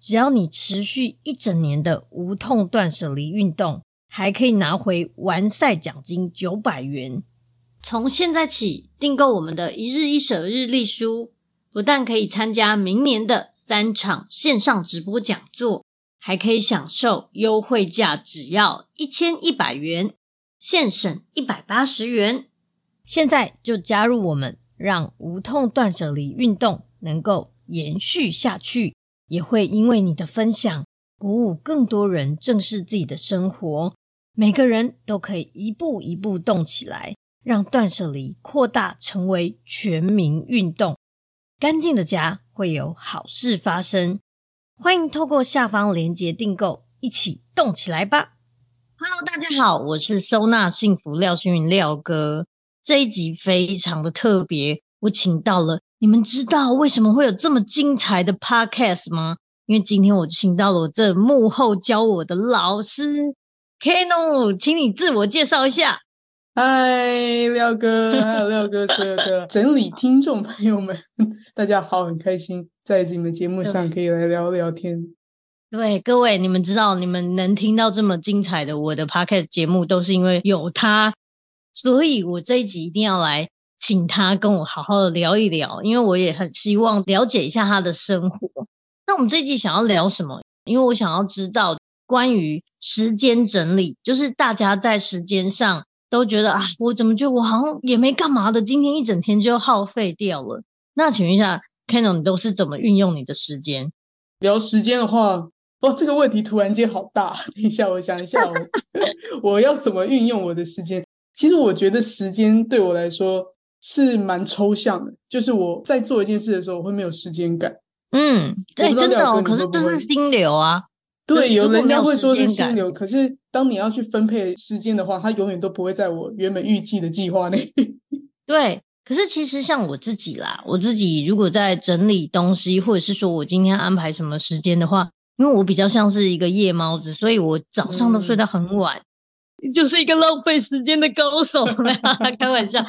只要你持续一整年的无痛断舍离运动，还可以拿回完赛奖金九百元。从现在起订购我们的一日一舍日历书，不但可以参加明年的三场线上直播讲座，还可以享受优惠价，只要一千一百元，现省一百八十元。现在就加入我们，让无痛断舍离运动能够延续下去。也会因为你的分享，鼓舞更多人正视自己的生活。每个人都可以一步一步动起来，让断舍离扩大成为全民运动。干净的家会有好事发生。欢迎透过下方链接订购，一起动起来吧！Hello，大家好，我是收纳幸福廖星云廖哥。这一集非常的特别，我请到了。你们知道为什么会有这么精彩的 podcast 吗？因为今天我请到了我这幕后教我的老师 Keno，请你自我介绍一下。嗨，廖哥，还有廖哥所有的 整理听众朋友们，大家好，很开心在你们节目上可以来聊聊天。对，各位，你们知道，你们能听到这么精彩的我的 podcast 节目，都是因为有他，所以我这一集一定要来。请他跟我好好的聊一聊，因为我也很希望了解一下他的生活。那我们这一集想要聊什么？因为我想要知道关于时间整理，就是大家在时间上都觉得啊，我怎么觉得我好像也没干嘛的，今天一整天就耗费掉了。那请问一下，Keno，你都是怎么运用你的时间？聊时间的话，哦，这个问题突然间好大。等一下，我想一下，我要怎么运用我的时间？其实我觉得时间对我来说。是蛮抽象的，就是我在做一件事的时候，我会没有时间感。嗯，对，真的哦。可是这是心流啊。对，有人家会说是心流，可是当你要去分配时间的话，它永远都不会在我原本预计的计划内。对，可是其实像我自己啦，我自己如果在整理东西，或者是说我今天安排什么时间的话，因为我比较像是一个夜猫子，所以我早上都睡到很晚，嗯、就是一个浪费时间的高手。开玩笑。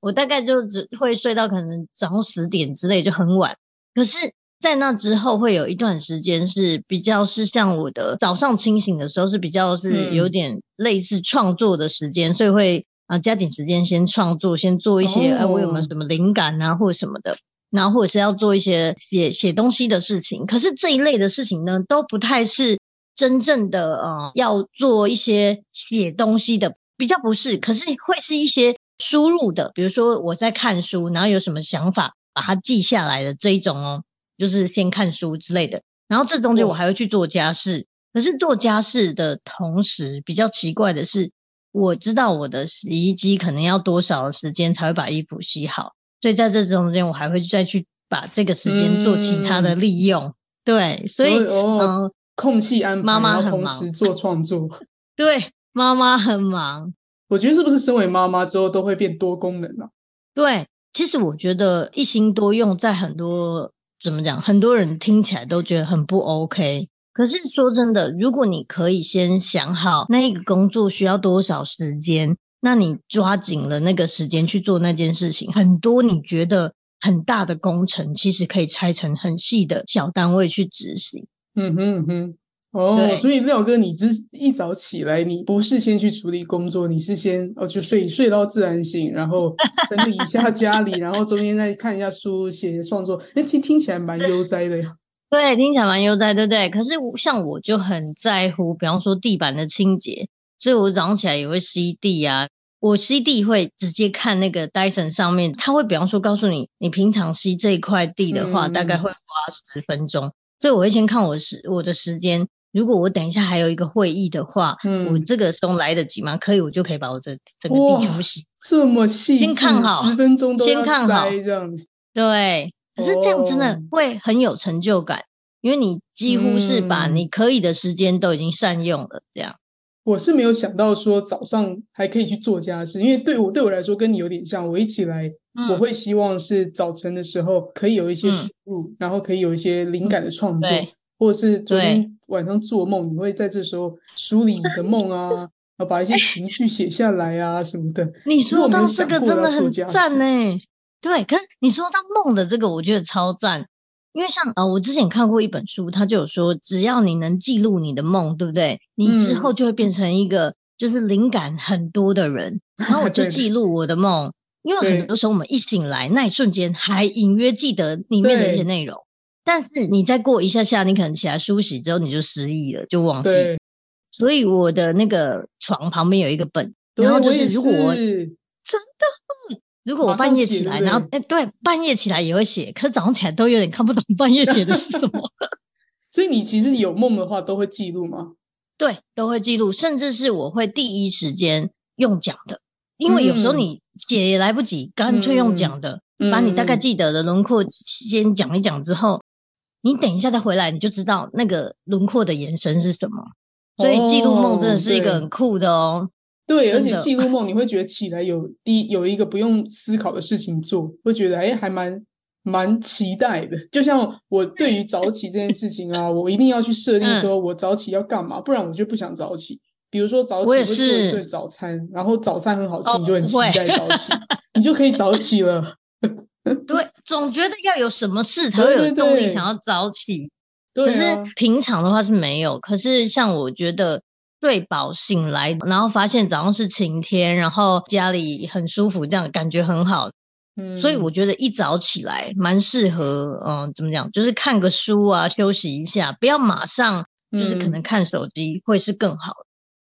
我大概就只会睡到可能早上十点之类，就很晚。可是，在那之后会有一段时间是比较是像我的早上清醒的时候是比较是有点类似创作的时间，嗯、所以会啊加紧时间先创作，先做一些哎、哦啊、我有没有什么灵感啊或者什么的，然后或者是要做一些写写东西的事情。可是这一类的事情呢，都不太是真正的呃要做一些写东西的，比较不是，可是会是一些。输入的，比如说我在看书，然后有什么想法，把它记下来的这一种哦，就是先看书之类的。然后这中间我还会去做家事，可是做家事的同时，比较奇怪的是，我知道我的洗衣机可能要多少的时间才会把衣服洗好，所以在这中间我还会再去把这个时间做其他的利用。嗯、对，所以嗯、哦，空隙安排，妈妈很忙，同时做创作。对，妈妈很忙。我觉得是不是身为妈妈之后都会变多功能啊？对，其实我觉得一心多用，在很多怎么讲，很多人听起来都觉得很不 OK。可是说真的，如果你可以先想好那一个工作需要多少时间，那你抓紧了那个时间去做那件事情，很多你觉得很大的工程，其实可以拆成很细的小单位去执行。嗯哼嗯哼，哦，所以廖哥，你只一早起来，你不是先去处理工作，你是先哦就睡睡到自然醒，然后整理一下家里，然后中间再看一下书，写创作，那听听起来蛮悠哉的呀。对，听起来蛮悠哉，对不对？可是像我就很在乎，比方说地板的清洁，所以我早上起来也会吸地啊。我吸地会直接看那个 Dyson 上面，它会比方说告诉你，你平常吸这一块地的话，嗯、大概会花十分钟。所以我会先看我时我的时间，如果我等一下还有一个会议的话，嗯、我这个时候来得及吗？可以，我就可以把我这整个地全部洗。这么细，先看好十分钟都先看好这样子，对。可是这样真的会很有成就感，因为你几乎是把你可以的时间都已经善用了。这样，我是没有想到说早上还可以去做家事，因为对我对我来说跟你有点像。我一起来，我会希望是早晨的时候可以有一些输入，然后可以有一些灵感的创作，或者是昨天晚上做梦，你会在这时候梳理你的梦啊，把一些情绪写下来啊什么的。你说到这个真的很赞呢。对，可是你说到梦的这个，我觉得超赞，因为像呃，我之前看过一本书，它就有说，只要你能记录你的梦，对不对？你之后就会变成一个就是灵感很多的人。嗯、然后我 就记录我的梦，因为很多时候我们一醒来那一瞬间还隐约记得里面的一些内容，但是你再过一下下，你可能起来梳洗之后你就失忆了，就忘记。所以我的那个床旁边有一个本，然后就是如果我真的。如果我半夜起来，然后哎，对，半夜起来也会写，可是早上起来都有点看不懂半夜写的是什么。所以你其实有梦的话，都会记录吗？对，都会记录，甚至是我会第一时间用讲的，因为有时候你写也来不及，干脆用讲的，嗯、把你大概记得的轮廓先讲一讲之后，你等一下再回来，你就知道那个轮廓的延伸是什么。所以记录梦真的是一个很酷的哦。对，而且记录梦，你会觉得起来有第有一个不用思考的事情做，会觉得哎，还蛮蛮期待的。就像我对于早起这件事情啊，我一定要去设定说我早起要干嘛，不然我就不想早起。比如说早起会做一顿早餐，然后早餐很好吃，你就很期待早起，你就可以早起了。对，总觉得要有什么事才会有动力想要早起。可是平常的话是没有。可是像我觉得。睡饱醒来，然后发现早上是晴天，然后家里很舒服，这样感觉很好。嗯，所以我觉得一早起来蛮适合，嗯，怎么讲，就是看个书啊，休息一下，不要马上就是可能看手机会是更好。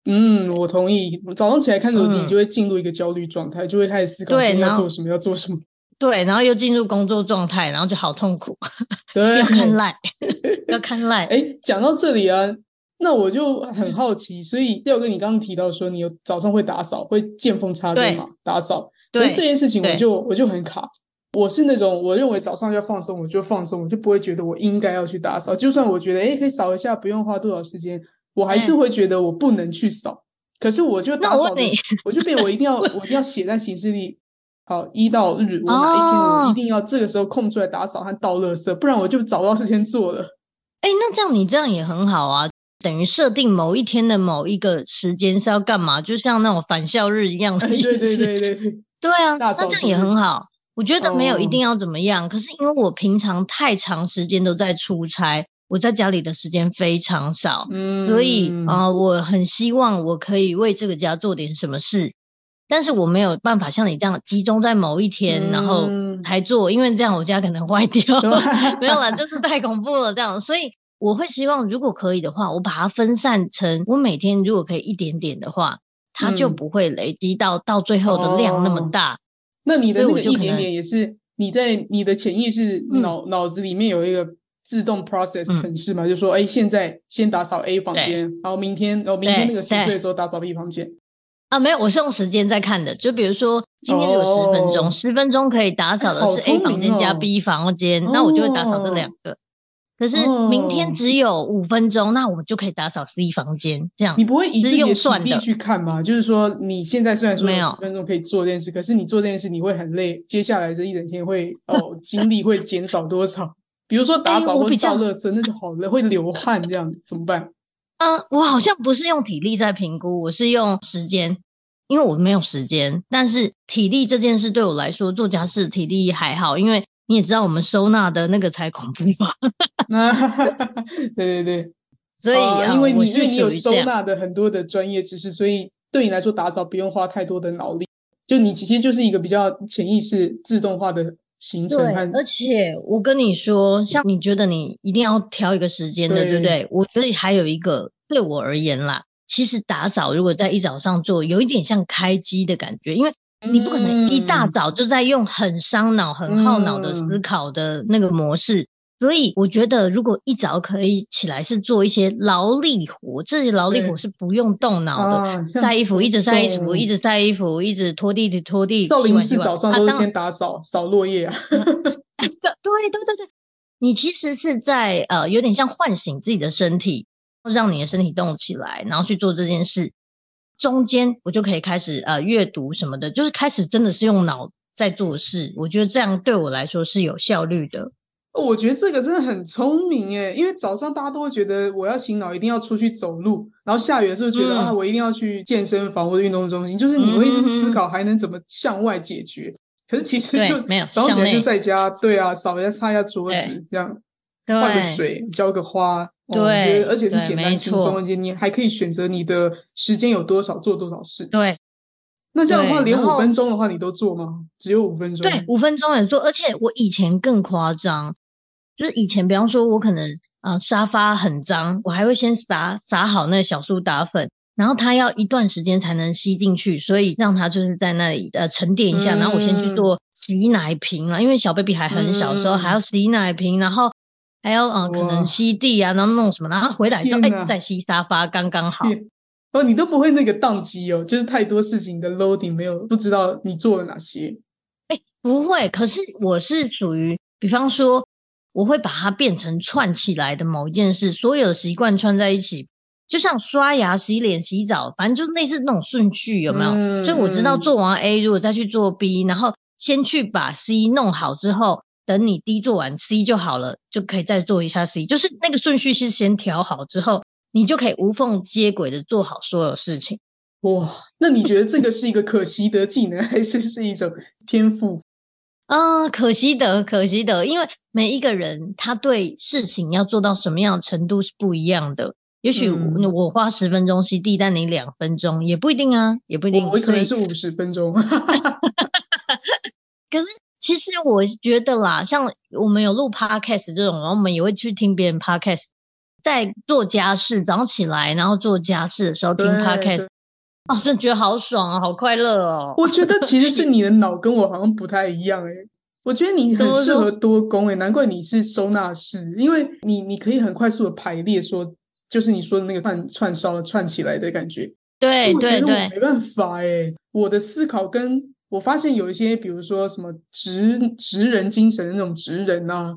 嗯，我同意。早上起来看手机，你就会进入一个焦虑状态，嗯、就会开始思考今天要做什么，要做什么。对，然后又进入工作状态，然后就好痛苦。对，要看赖，要看赖。哎，讲到这里啊。那我就很好奇，所以廖哥，你刚刚提到说你有早上会打扫，会见缝插针嘛，打扫。可是这件事情我就我就很卡。我是那种我认为早上要放松，我就放松，我就不会觉得我应该要去打扫。就算我觉得诶可以扫一下，不用花多少时间，我还是会觉得我不能去扫。嗯、可是我就打扫的，我就变我一定要 我一定要写在行事历，好一到日我哪一天我一定要这个时候空出来打扫和倒垃圾，不然我就找不到时间做了。哎，那这样你这样也很好啊。等于设定某一天的某一个时间是要干嘛，就像那种返校日一样的意思。对对对对对，对啊，那这样也很好。我觉得没有一定要怎么样，哦、可是因为我平常太长时间都在出差，我在家里的时间非常少，嗯，所以啊、呃，我很希望我可以为这个家做点什么事，但是我没有办法像你这样集中在某一天，嗯、然后才做，因为这样我家可能坏掉。对 没有啦，就是太恐怖了这样，所以。我会希望，如果可以的话，我把它分散成我每天如果可以一点点的话，它就不会累积到、嗯、到最后的量那么大。哦、那你的那个一点点也是你在你的潜意识脑、嗯、脑子里面有一个自动 process 程式嘛？嗯、就说哎，现在先打扫 A 房间，然后明天然后明天那个宿舍的时候打扫 B 房间。啊，没有，我是用时间在看的。就比如说今天有十分钟，十、哦、分钟可以打扫的是 A 房间加 B 房间，哦、那我就会打扫这两个。可是明天只有五分钟，哦、那我们就可以打扫 C 房间。这样你不会以自己的体力去看吗？就是说你现在虽然说有十分钟可以做这件事，可是你做这件事你会很累，接下来这一整天会哦精力会减少多少？比如说打扫或者倒垃圾，那就好了，会流汗这样怎么办？嗯，我好像不是用体力在评估，我是用时间，因为我没有时间。但是体力这件事对我来说，做家事体力还好，因为你也知道我们收纳的那个才恐怖吧？对对对，所以、呃、因为你因为你有收纳的很多的专业知识，所以对你来说打扫不用花太多的脑力，就你其实就是一个比较潜意识自动化的。行程，而且我跟你说，像你觉得你一定要挑一个时间的，对，对不对？我觉得还有一个，对我而言啦，其实打扫如果在一早上做，有一点像开机的感觉，因为你不可能一大早就在用很伤脑、很耗脑的思考的那个模式。所以我觉得，如果一早可以起来是做一些劳力活，这些劳力活是不用动脑的，晒衣服，一直晒衣服，一直晒衣服，一直拖地的拖地。少林寺早上都是先打扫扫落叶啊。对对对对，你其实是在呃有点像唤醒自己的身体，让你的身体动起来，然后去做这件事。中间我就可以开始呃阅读什么的，就是开始真的是用脑在做事。我觉得这样对我来说是有效率的。我觉得这个真的很聪明诶，因为早上大家都会觉得我要醒脑，一定要出去走路，然后下雨的时候觉得、嗯、啊，我一定要去健身房或者运动中心，就是你会一直思考还能怎么向外解决。嗯、可是其实就没有早上起来就在家，对啊，扫一下擦一下桌子，这样换个水，浇个花，对，我觉得而且是简单轻松，而且你还可以选择你的时间有多少做多少事。对，那这样的话，连五分钟的话你都做吗？只有五分钟？对，五分钟也做，而且我以前更夸张。就是以前，比方说，我可能啊、呃、沙发很脏，我还会先撒撒好那个小苏打粉，然后它要一段时间才能吸进去，所以让它就是在那里呃沉淀一下，然后我先去做洗奶瓶啊，因为小 baby 还很小的时候还要洗奶瓶，然后还要嗯、呃、可能吸地啊，然后弄什么，然后回来就哎再吸沙发，刚刚好。哦，你都不会那个宕机哦，就是太多事情的 loading 没有不知道你做了哪些。哎，不会，可是我是属于比方说。我会把它变成串起来的某一件事，所有的习惯串在一起，就像刷牙、洗脸、洗澡，反正就类似那种顺序，有没有？嗯、所以我知道做完 A，如果再去做 B，然后先去把 C 弄好之后，等你 D 做完 C 就好了，就可以再做一下 C，就是那个顺序是先调好之后，你就可以无缝接轨的做好所有事情。哇，那你觉得这个是一个可习得技能，还是是一种天赋？啊、呃，可惜的，可惜的，因为每一个人他对事情要做到什么样的程度是不一样的。也许我花十分钟吸地，但你两分钟也不一定啊，也不一定。我可能是五十分钟。可是其实我觉得啦，像我们有录 podcast 这种，然后我们也会去听别人 podcast，在做家事，早上起来然后做家事的时候听 podcast。哦，真的觉得好爽啊，好快乐哦！我觉得其实是你的脑跟我好像不太一样诶，我觉得你很适合多工诶，难怪你是收纳师，因为你你可以很快速的排列说，说就是你说的那个串串烧串起来的感觉。对对对，我没办法诶，我的思考跟我发现有一些，比如说什么职职人精神的那种职人啊。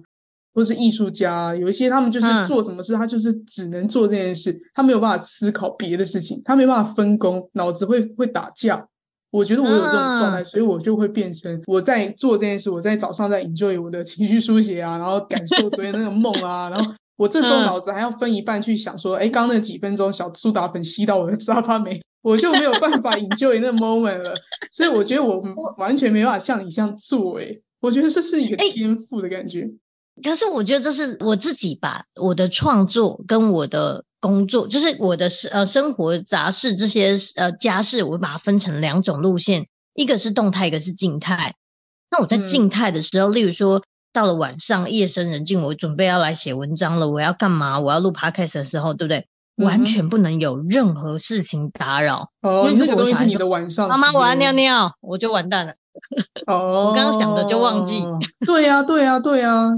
或是艺术家，有一些他们就是做什么事，嗯、他就是只能做这件事，他没有办法思考别的事情，他没办法分工，脑子会会打架。我觉得我有这种状态，嗯、所以我就会变成我在做这件事，我在早上在 enjoy 我的情绪书写啊，然后感受昨天那个梦啊，然后我这时候脑子还要分一半去想说，哎、嗯，刚刚那几分钟小苏打粉吸到我的沙发没？我就没有办法 enjoy 那 moment 了。所以我觉得我完全没办法像你这样做，哎，我觉得这是一个天赋的感觉。可是我觉得这是我自己把我的创作跟我的工作，就是我的呃生活杂事这些呃家事，我把它分成两种路线，一个是动态，一个是静态。那我在静态的时候，嗯、例如说到了晚上夜深人静，我准备要来写文章了，我要干嘛？我要录 podcast 的时候，对不对？嗯、完全不能有任何事情打扰。哦，因为那个东西是你的晚上。妈妈，我要尿尿，我就完蛋了。哦，我刚刚想的就忘记。对呀、啊，对呀、啊，对呀、啊。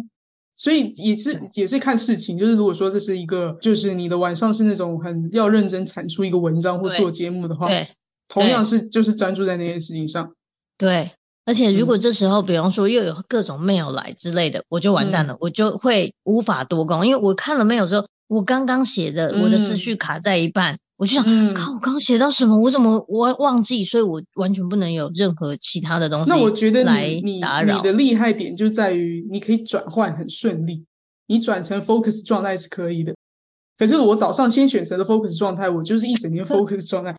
所以也是也是看事情，就是如果说这是一个，就是你的晚上是那种很要认真产出一个文章或做节目的话，同样是就是专注在那件事情上。对，而且如果这时候，嗯、比方说又有各种 mail 来之类的，我就完蛋了，嗯、我就会无法多工，因为我看了 mail 之后，我刚刚写的，我的思绪卡在一半。嗯我就想，嗯、靠，我刚刚写到什么？我怎么我忘记？所以我完全不能有任何其他的东西。那我觉得你你你的厉害点就在于你可以转换很顺利，你转成 focus 状态是可以的。可是我早上先选择的 focus 状态，我就是一整天 focus 状态，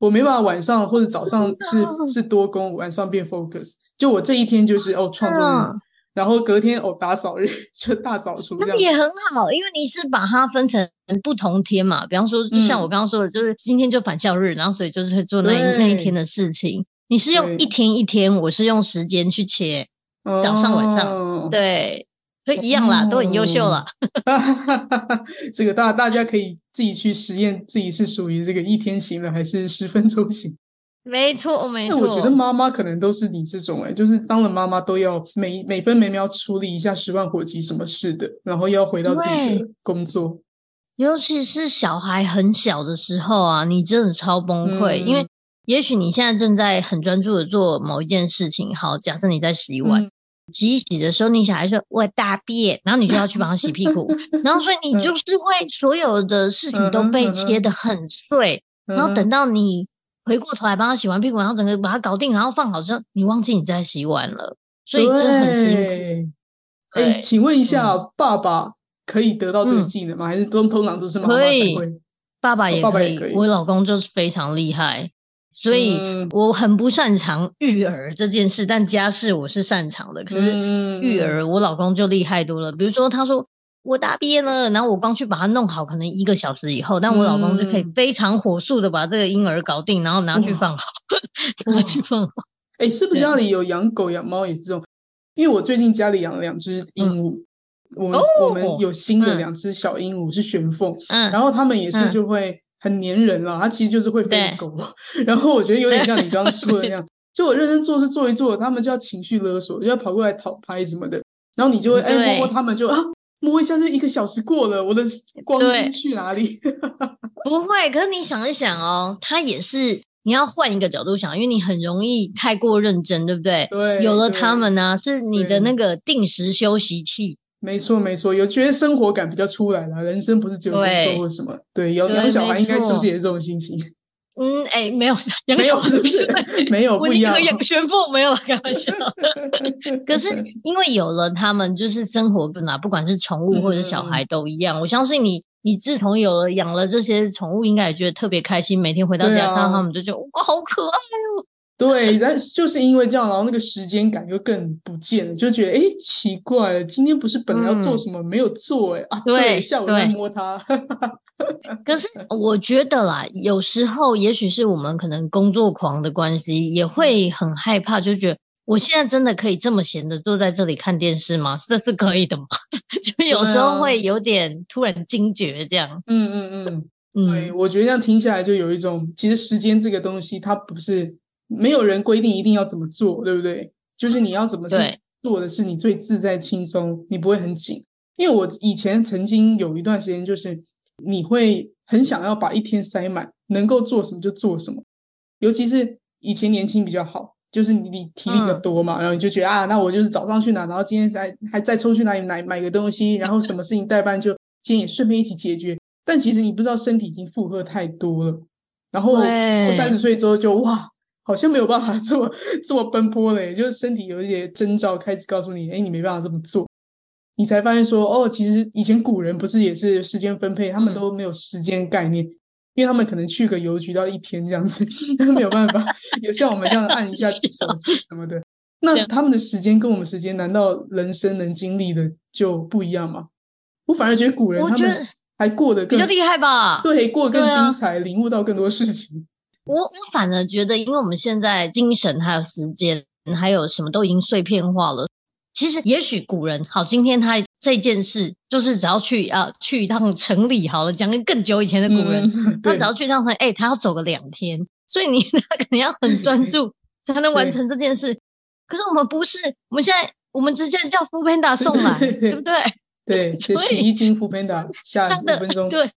我没办法晚上或者早上是 是多工，晚上变 focus。就我这一天就是哦创作日。然后隔天哦，打扫日 就大扫除，那也很好，因为你是把它分成不同天嘛。比方说，就像我刚刚说的，嗯、就是今天就返校日，然后所以就是会做那那一天的事情。你是用一天一天，我是用时间去切，早上晚上，哦、对，所以一样啦，哦、都很优秀了。这个大大家可以自己去实验，自己是属于这个一天型的还是十分钟型。没错，没错。那我觉得妈妈可能都是你这种哎、欸，就是当了妈妈都要每每分每秒处理一下十万火急什么事的，然后要回到自己的工作。尤其是小孩很小的时候啊，你真的超崩溃，嗯、因为也许你现在正在很专注的做某一件事情。好，假设你在洗碗，嗯、洗一洗的时候，你小孩说我大便，然后你就要去帮他洗屁股，然后所以你就是会所有的事情都被切得很碎，嗯、然后等到你。回过头来帮他洗完屁股，然后整个把它搞定，然后放好之后，你忘记你在洗碗了，所以真的很辛苦。哎，请问一下，嗯、爸爸可以得到这个技能吗？嗯、还是都通常都是妈妈才会？爸爸也可以，哦、爸爸也可以。我老公就是非常厉害，所以我很不擅长育儿这件事，但家事我是擅长的。可是育儿，我老公就厉害多了。比如说，他说。我大便了，然后我刚去把它弄好，可能一个小时以后，但我老公就可以非常火速的把这个婴儿搞定，然后拿去放好，拿去放好。哎、欸，是不是家里有养狗养猫也是这种？因为我最近家里养了两只鹦鹉，嗯、我们、哦、我们有新的两只小鹦鹉是玄凤，嗯，然后他们也是就会很粘人了，它其实就是会飞的狗，然后我觉得有点像你刚刚说的那样，就我认真做事做一做，他们就要情绪勒索，就要跑过来讨拍什么的，然后你就会哎摸摸他们就啊。摸一下，这一个小时过了，我的光阴去哪里？不会，可是你想一想哦，他也是你要换一个角度想，因为你很容易太过认真，对不对？对，有了他们呢、啊，是你的那个定时休息器。没错，没错，有觉得生活感比较出来了。人生不是只有工作或什么，对，有养小孩应该是不是也是这种心情？嗯，哎，没有 养小不是？没有，不一样。养玄凤没有开玩笑。可是因为有了他们，就是生活不哪，不管是宠物或者是小孩都一样。我相信你，你自从有了养了这些宠物，应该也觉得特别开心。每天回到家看到他们，就觉得哇，好可爱哦。对，但就是因为这样，然后那个时间感就更不见了，就觉得哎，奇怪了，今天不是本来要做什么没有做哎啊，对，下午在摸它。可是我觉得啦，有时候也许是我们可能工作狂的关系，也会很害怕，就觉得我现在真的可以这么闲的坐在这里看电视吗？这是可以的吗？就有时候会有点突然惊觉这样。嗯嗯嗯嗯，对，我觉得这样听下来就有一种，其实时间这个东西，它不是没有人规定一定要怎么做，对不对？就是你要怎么做的是你最自在轻松，你不会很紧。因为我以前曾经有一段时间就是。你会很想要把一天塞满，能够做什么就做什么。尤其是以前年轻比较好，就是你你体力比较多嘛，嗯、然后你就觉得啊，那我就是早上去哪，然后今天再还再抽去哪里买买个东西，然后什么事情代办就今天也顺便一起解决。但其实你不知道身体已经负荷太多了，然后我三十岁之后就哇，好像没有办法这么这么奔波了，就是身体有一些征兆开始告诉你，哎，你没办法这么做。你才发现说，哦，其实以前古人不是也是时间分配，他们都没有时间概念，嗯、因为他们可能去个邮局到一天这样子，没有办法，有像我们这样按一下手机什么的。那他们的时间跟我们时间，难道人生能经历的就不一样吗？我反而觉得古人他们还过得更比较厉害吧？对，过得更精彩，啊、领悟到更多事情。我我反而觉得，因为我们现在精神还有时间还有什么都已经碎片化了。其实，也许古人好，今天他这件事就是只要去啊去一趟城里好了。讲个更久以前的古人，嗯、他只要去一趟城，哎，他要走个两天，所以你 他肯定要很专注 才能完成这件事。可是我们不是，我们现在我们直接叫 foodpanda 送来，对，不对？对，所以洗衣精 foodpanda 下五分钟，对，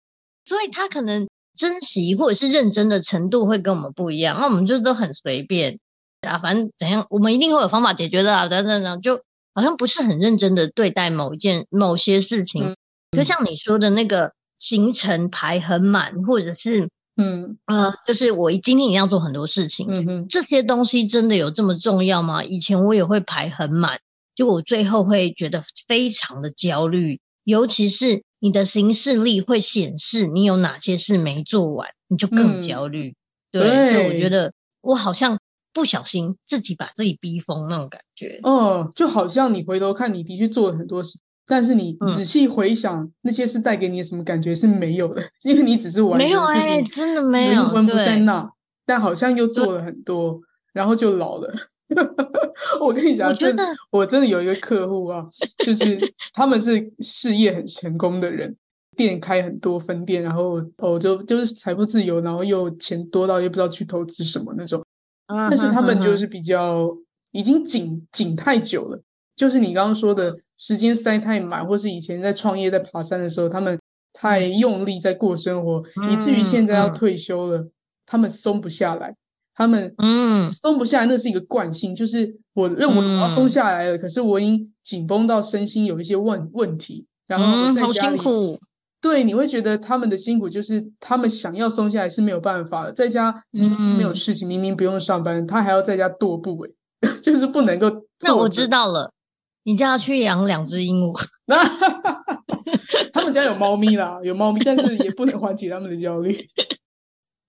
所以他可能珍惜或者是认真的程度会跟我们不一样。那我们就是都很随便啊，反正怎样，我们一定会有方法解决的啊，等等等，就好像不是很认真的对待某一件某些事情。就、嗯、像你说的那个行程排很满，或者是。嗯呃，就是我今天一定要做很多事情，嗯哼，这些东西真的有这么重要吗？以前我也会排很满，就我最后会觉得非常的焦虑，尤其是你的行事历会显示你有哪些事没做完，你就更焦虑。嗯、对，对，所以我觉得我好像不小心自己把自己逼疯那种感觉。哦，就好像你回头看，你的确做了很多事。但是你仔细回想，嗯、那些事带给你什么感觉是没有的，因为你只是完成事情，没有、欸、真的没有，灵魂不在那，但好像又做了很多，然后就老了。我跟你讲，真的，我真的有一个客户啊，就是 他们是事业很成功的人，店开很多分店，然后哦就就是财富自由，然后又钱多到又不知道去投资什么那种。但是他们就是比较已经紧紧太久了，就是你刚刚说的。时间塞太满，或是以前在创业、在爬山的时候，他们太用力在过生活，嗯、以至于现在要退休了，嗯、他们松不下来。他们嗯，松不下来，那是一个惯性，就是我认为我要松下来了，嗯、可是我已经紧绷到身心有一些问问题，然后在家里、嗯、好辛苦。对，你会觉得他们的辛苦就是他们想要松下来是没有办法的，在家明明没有事情，嗯、明明不用上班，他还要在家踱步，哎，就是不能够。那我知道了。你叫他去养两只鹦鹉，他们家有猫咪啦，有猫咪，但是也不能缓解他们的焦虑。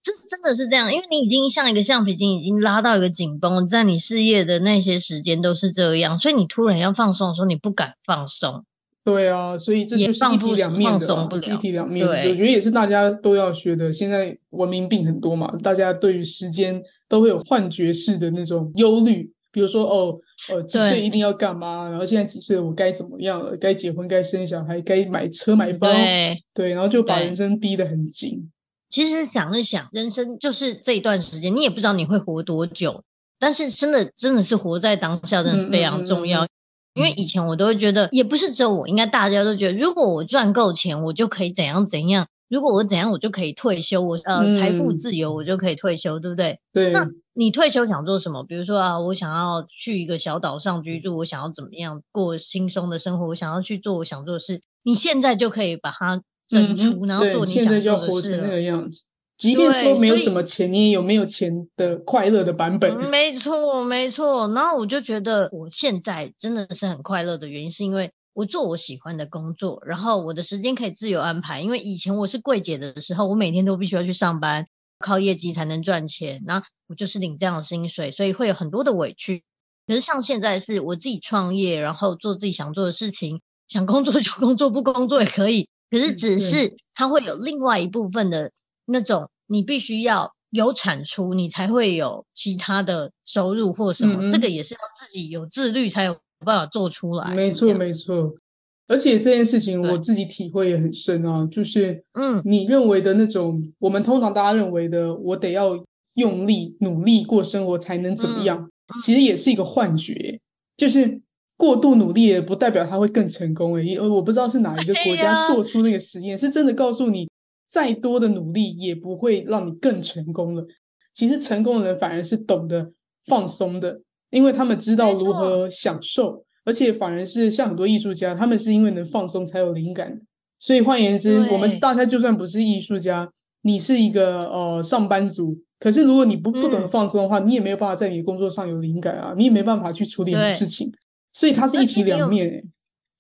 这真的是这样，因为你已经像一个橡皮筋，已经拉到一个紧绷，在你事业的那些时间都是这样，所以你突然要放松的时候，你不敢放松。对啊，所以这就是一体两面的，放松不了，一体两面。对，我觉得也是大家都要学的。现在文明病很多嘛，大家对于时间都会有幻觉式的那种忧虑。比如说哦，呃，几岁一定要干嘛？然后现在几岁，我该怎么样了？该结婚，该生小孩，该买车买房，对，对，然后就把人生逼得很紧。其实想一想，人生就是这一段时间，你也不知道你会活多久，但是真的真的是活在当下，真的是非常重要。嗯嗯嗯嗯，因为以前我都会觉得，也不是只有我，应该大家都觉得，如果我赚够钱，我就可以怎样怎样。如果我怎样，我就可以退休。我呃，财富自由，我就可以退休，嗯、对不对？对。那你退休想做什么？比如说啊，我想要去一个小岛上居住，我想要怎么样过轻松的生活？我想要去做我想做的事。你现在就可以把它整出，嗯、然后做你想做的事。现在就要活成那个样子。即便说没有什么钱，你也有没有钱的快乐的版本。没错，没错。然后我就觉得，我现在真的是很快乐的原因，是因为。我做我喜欢的工作，然后我的时间可以自由安排。因为以前我是柜姐的时候，我每天都必须要去上班，靠业绩才能赚钱。那我就是领这样的薪水，所以会有很多的委屈。可是像现在是我自己创业，然后做自己想做的事情，想工作就工作，不工作也可以。可是只是它会有另外一部分的那种，你必须要有产出，你才会有其他的收入或什么。嗯嗯，这个也是要自己有自律才有。有办法做出来，没错没错，而且这件事情我自己体会也很深啊，就是嗯，你认为的那种，嗯、我们通常大家认为的，我得要用力努力过生活才能怎么样，嗯、其实也是一个幻觉，就是过度努力也不代表他会更成功诶，我不知道是哪一个国家做出那个实验，啊、是真的告诉你，再多的努力也不会让你更成功了。其实成功的人反而是懂得放松的。因为他们知道如何享受，而且反而是像很多艺术家，他们是因为能放松才有灵感。所以换言之，我们大家就算不是艺术家，你是一个呃上班族，可是如果你不不懂得放松的话，嗯、你也没有办法在你的工作上有灵感啊，你也没办法去处理你的事情。对所以它是一体两面。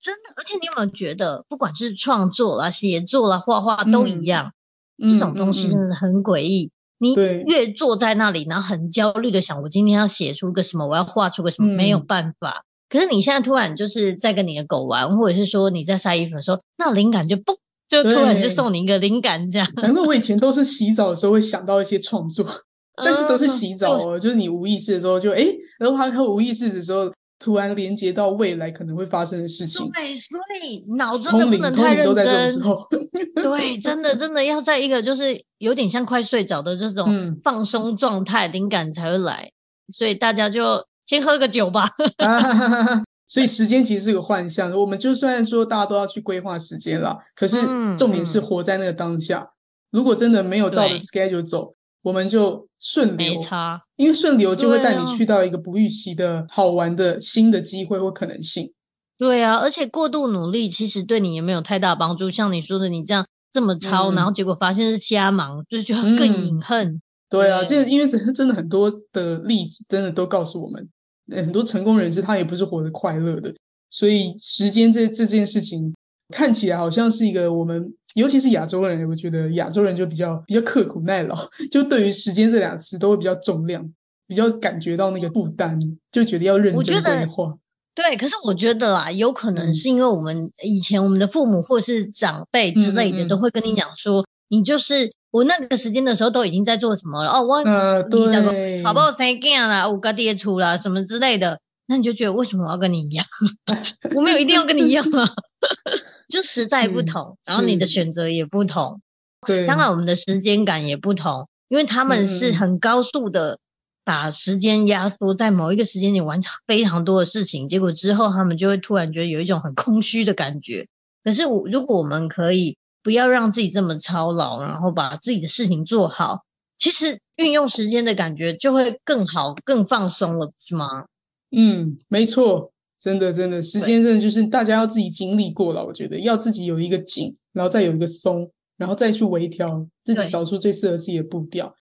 真的，而且你有没有觉得，不管是创作啦、写作啦、画画都一样，嗯、这种东西真的很诡异。你越坐在那里，然后很焦虑的想，我今天要写出个什么，我要画出个什么，没有办法。嗯、可是你现在突然就是在跟你的狗玩，或者是说你在晒衣服的时候，那灵感就嘣，就突然就送你一个灵感，这样。难怪我以前都是洗澡的时候会想到一些创作，但是都是洗澡哦，嗯、就是你无意识的时候就哎，然后还有无意识的时候。突然连接到未来可能会发生的事情，对，所以脑真的不能太认真。对，真的真的要在一个就是有点像快睡着的这种放松状态，灵、嗯、感才会来。所以大家就先喝个酒吧。啊、所以时间其实是个幻象，我们就算说大家都要去规划时间了，可是重点是活在那个当下。如果真的没有照着 schedule 走，我们就顺流，没差，因为顺流就会带你去到一个不预期的好玩的新的机会或可能性。对啊，而且过度努力其实对你也没有太大帮助。像你说的，你这样这么超，嗯、然后结果发现是瞎忙，就觉得更隐恨。嗯、对啊，这因为真真的很多的例子，真的都告诉我们，很多成功人士他也不是活得快乐的。所以时间这这件事情看起来好像是一个我们，尤其是亚洲人，我觉得亚洲人就比较比较刻苦耐劳，就对于时间这两个词都会比较重量，比较感觉到那个负担，就觉得要认真规划。对，可是我觉得啊，有可能是因为我们以前我们的父母或是长辈之类的，都会跟你讲说，嗯嗯你就是我那个时间的时候都已经在做什么了哦，我呃对，好不好生干啦，我家爹出啦什么之类的，那你就觉得为什么我要跟你一样？我没有一定要跟你一样啊，就时代不同，然后你的选择也不同，对，当然我们的时间感也不同，因为他们是很高速的。把时间压缩在某一个时间点完成非常多的事情，结果之后他们就会突然觉得有一种很空虚的感觉。可是我如果我们可以不要让自己这么操劳，然后把自己的事情做好，其实运用时间的感觉就会更好、更放松了，是吗？嗯，没错，真的真的，时间真的就是大家要自己经历过了。我觉得要自己有一个紧，然后再有一个松，然后再去微调，自己找出最适合自己的步调。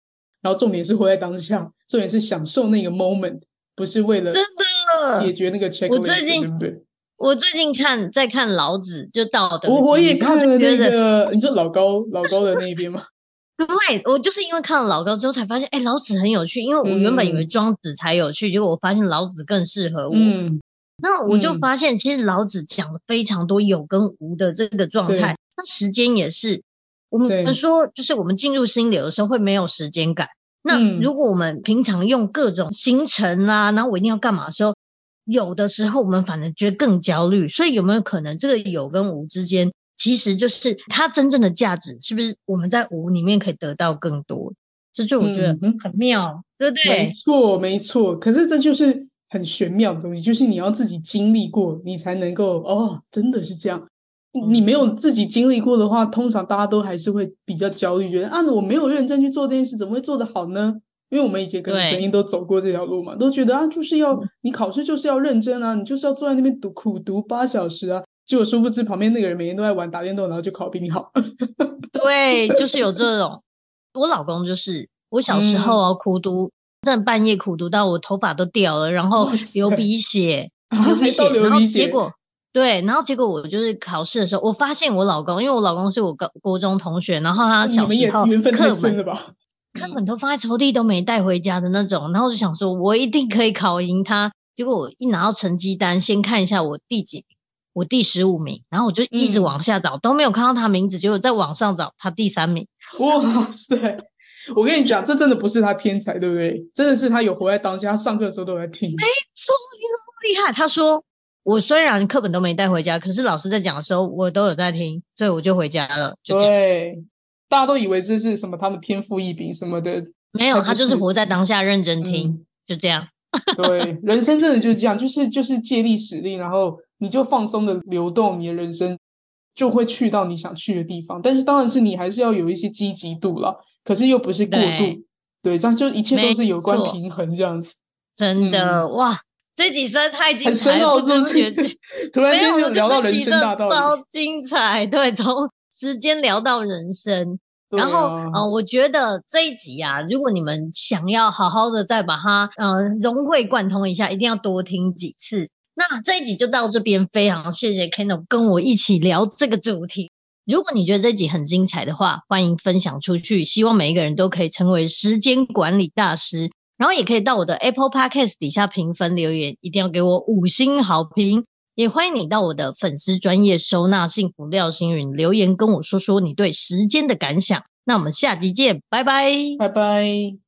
然后重点是活在当下，重点是享受那个 moment，不是为了真的解决那个 checklist。我最近对不对？我最近看在看老子，就道德。我我也看了那个，你说老高老高的那一边吗？对，我就是因为看了老高之后才发现，哎，老子很有趣。因为我原本以为庄子才有趣，嗯、结果我发现老子更适合我。嗯，那我就发现，其实老子讲了非常多有跟无的这个状态。那时间也是。我们说，就是我们进入心流的时候会没有时间感。那如果我们平常用各种行程啊，然后我一定要干嘛的时候，有的时候我们反而觉得更焦虑。所以有没有可能这个有跟无之间，其实就是它真正的价值，是不是我们在无里面可以得到更多？这就我觉得很妙，对不对？没错，没错。可是这就是很玄妙的东西，就是你要自己经历过，你才能够哦，真的是这样。你没有自己经历过的话，通常大家都还是会比较焦虑，觉得啊，我没有认真去做这件事，怎么会做得好呢？因为我们以前可能曾经都走过这条路嘛，都觉得啊，就是要你考试就是要认真啊，你就是要坐在那边读苦读八小时啊，结果殊不知旁边那个人每天都在玩打电动，然后就考比你好。对，就是有这种。我老公就是我小时候啊，苦读，真的半夜苦读到我头发都掉了，然后流鼻血，流鼻血，然后结果。对，然后结果我就是考试的时候，我发现我老公，因为我老公是我高国中同学，然后他小时候课本课本都放在抽屉都没带回家的那种，然后我就想说，我一定可以考赢他。结果我一拿到成绩单，先看一下我第几名，我第十五名，然后我就一直往下找，嗯、都没有看到他名字，结果再往上找，他第三名。哇塞！我跟你讲，这真的不是他天才，对不对？真的是他有活在当下，他上课的时候都在听。没错，你那么厉害。他说。我虽然课本都没带回家，可是老师在讲的时候，我都有在听，所以我就回家了。就对，大家都以为这是什么他们天赋异禀什么的，没有，他就是活在当下，认真听，嗯、就这样。对，人生真的就是这样，就是就是借力使力，然后你就放松的流动，你的人生就会去到你想去的地方。但是当然是你还是要有一些积极度了，可是又不是过度。对，这样就一切都是有关平衡这样子。真的、嗯、哇。这几声太精彩了，不知觉突然间就聊到人生大道理，超精彩。对，从时间聊到人生，啊、然后呃，我觉得这一集啊，如果你们想要好好的再把它呃融会贯通一下，一定要多听几次。那这一集就到这边，非常谢谢 Kennel 跟我一起聊这个主题。如果你觉得这一集很精彩的话，欢迎分享出去，希望每一个人都可以成为时间管理大师。然后也可以到我的 Apple Podcast 底下评分留言，一定要给我五星好评。也欢迎你到我的粉丝专业收纳幸福廖星云留言跟我说说你对时间的感想。那我们下集见，拜拜，拜拜。